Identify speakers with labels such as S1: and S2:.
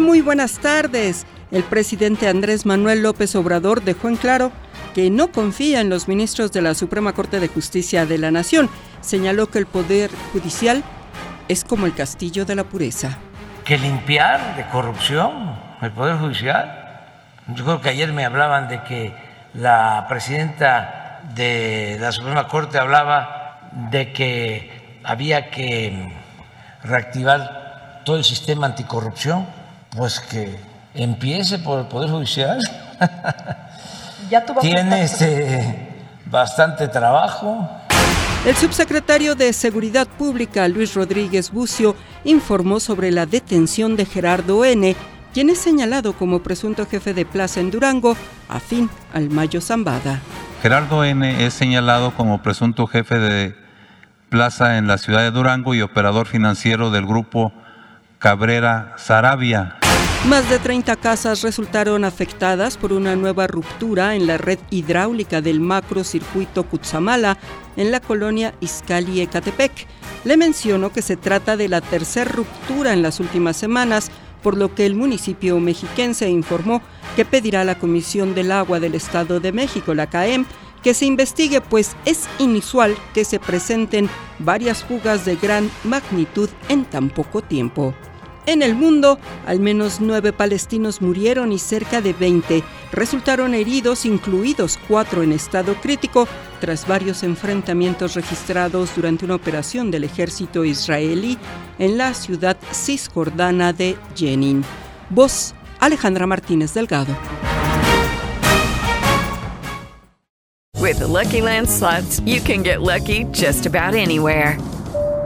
S1: Muy buenas tardes. El presidente Andrés Manuel López Obrador dejó en claro que no confía en los ministros de la Suprema Corte de Justicia de la Nación. Señaló que el Poder Judicial es como el castillo de la pureza.
S2: Que limpiar de corrupción el Poder Judicial. Yo creo que ayer me hablaban de que la presidenta de la Suprema Corte hablaba de que había que reactivar todo el sistema anticorrupción, pues que empiece por el Poder Judicial. Tiene este, bastante trabajo.
S1: El subsecretario de Seguridad Pública, Luis Rodríguez Bucio, informó sobre la detención de Gerardo N., quien es señalado como presunto jefe de plaza en Durango, afín al Mayo Zambada.
S3: Gerardo N. es señalado como presunto jefe de plaza en la ciudad de Durango y operador financiero del grupo Cabrera Sarabia.
S1: Más de 30 casas resultaron afectadas por una nueva ruptura en la red hidráulica del macrocircuito Cutzamala en la colonia Izcali Ecatepec. Le menciono que se trata de la tercera ruptura en las últimas semanas, por lo que el municipio mexiquense informó que pedirá a la Comisión del Agua del Estado de México, la CAEM, que se investigue, pues es inusual que se presenten varias fugas de gran magnitud en tan poco tiempo. En el mundo, al menos nueve palestinos murieron y cerca de 20 resultaron heridos, incluidos cuatro en estado crítico, tras varios enfrentamientos registrados durante una operación del ejército israelí en la ciudad cisjordana de Jenin. Voz Alejandra Martínez Delgado.
S4: With the Lucky Land you can get lucky just about anywhere.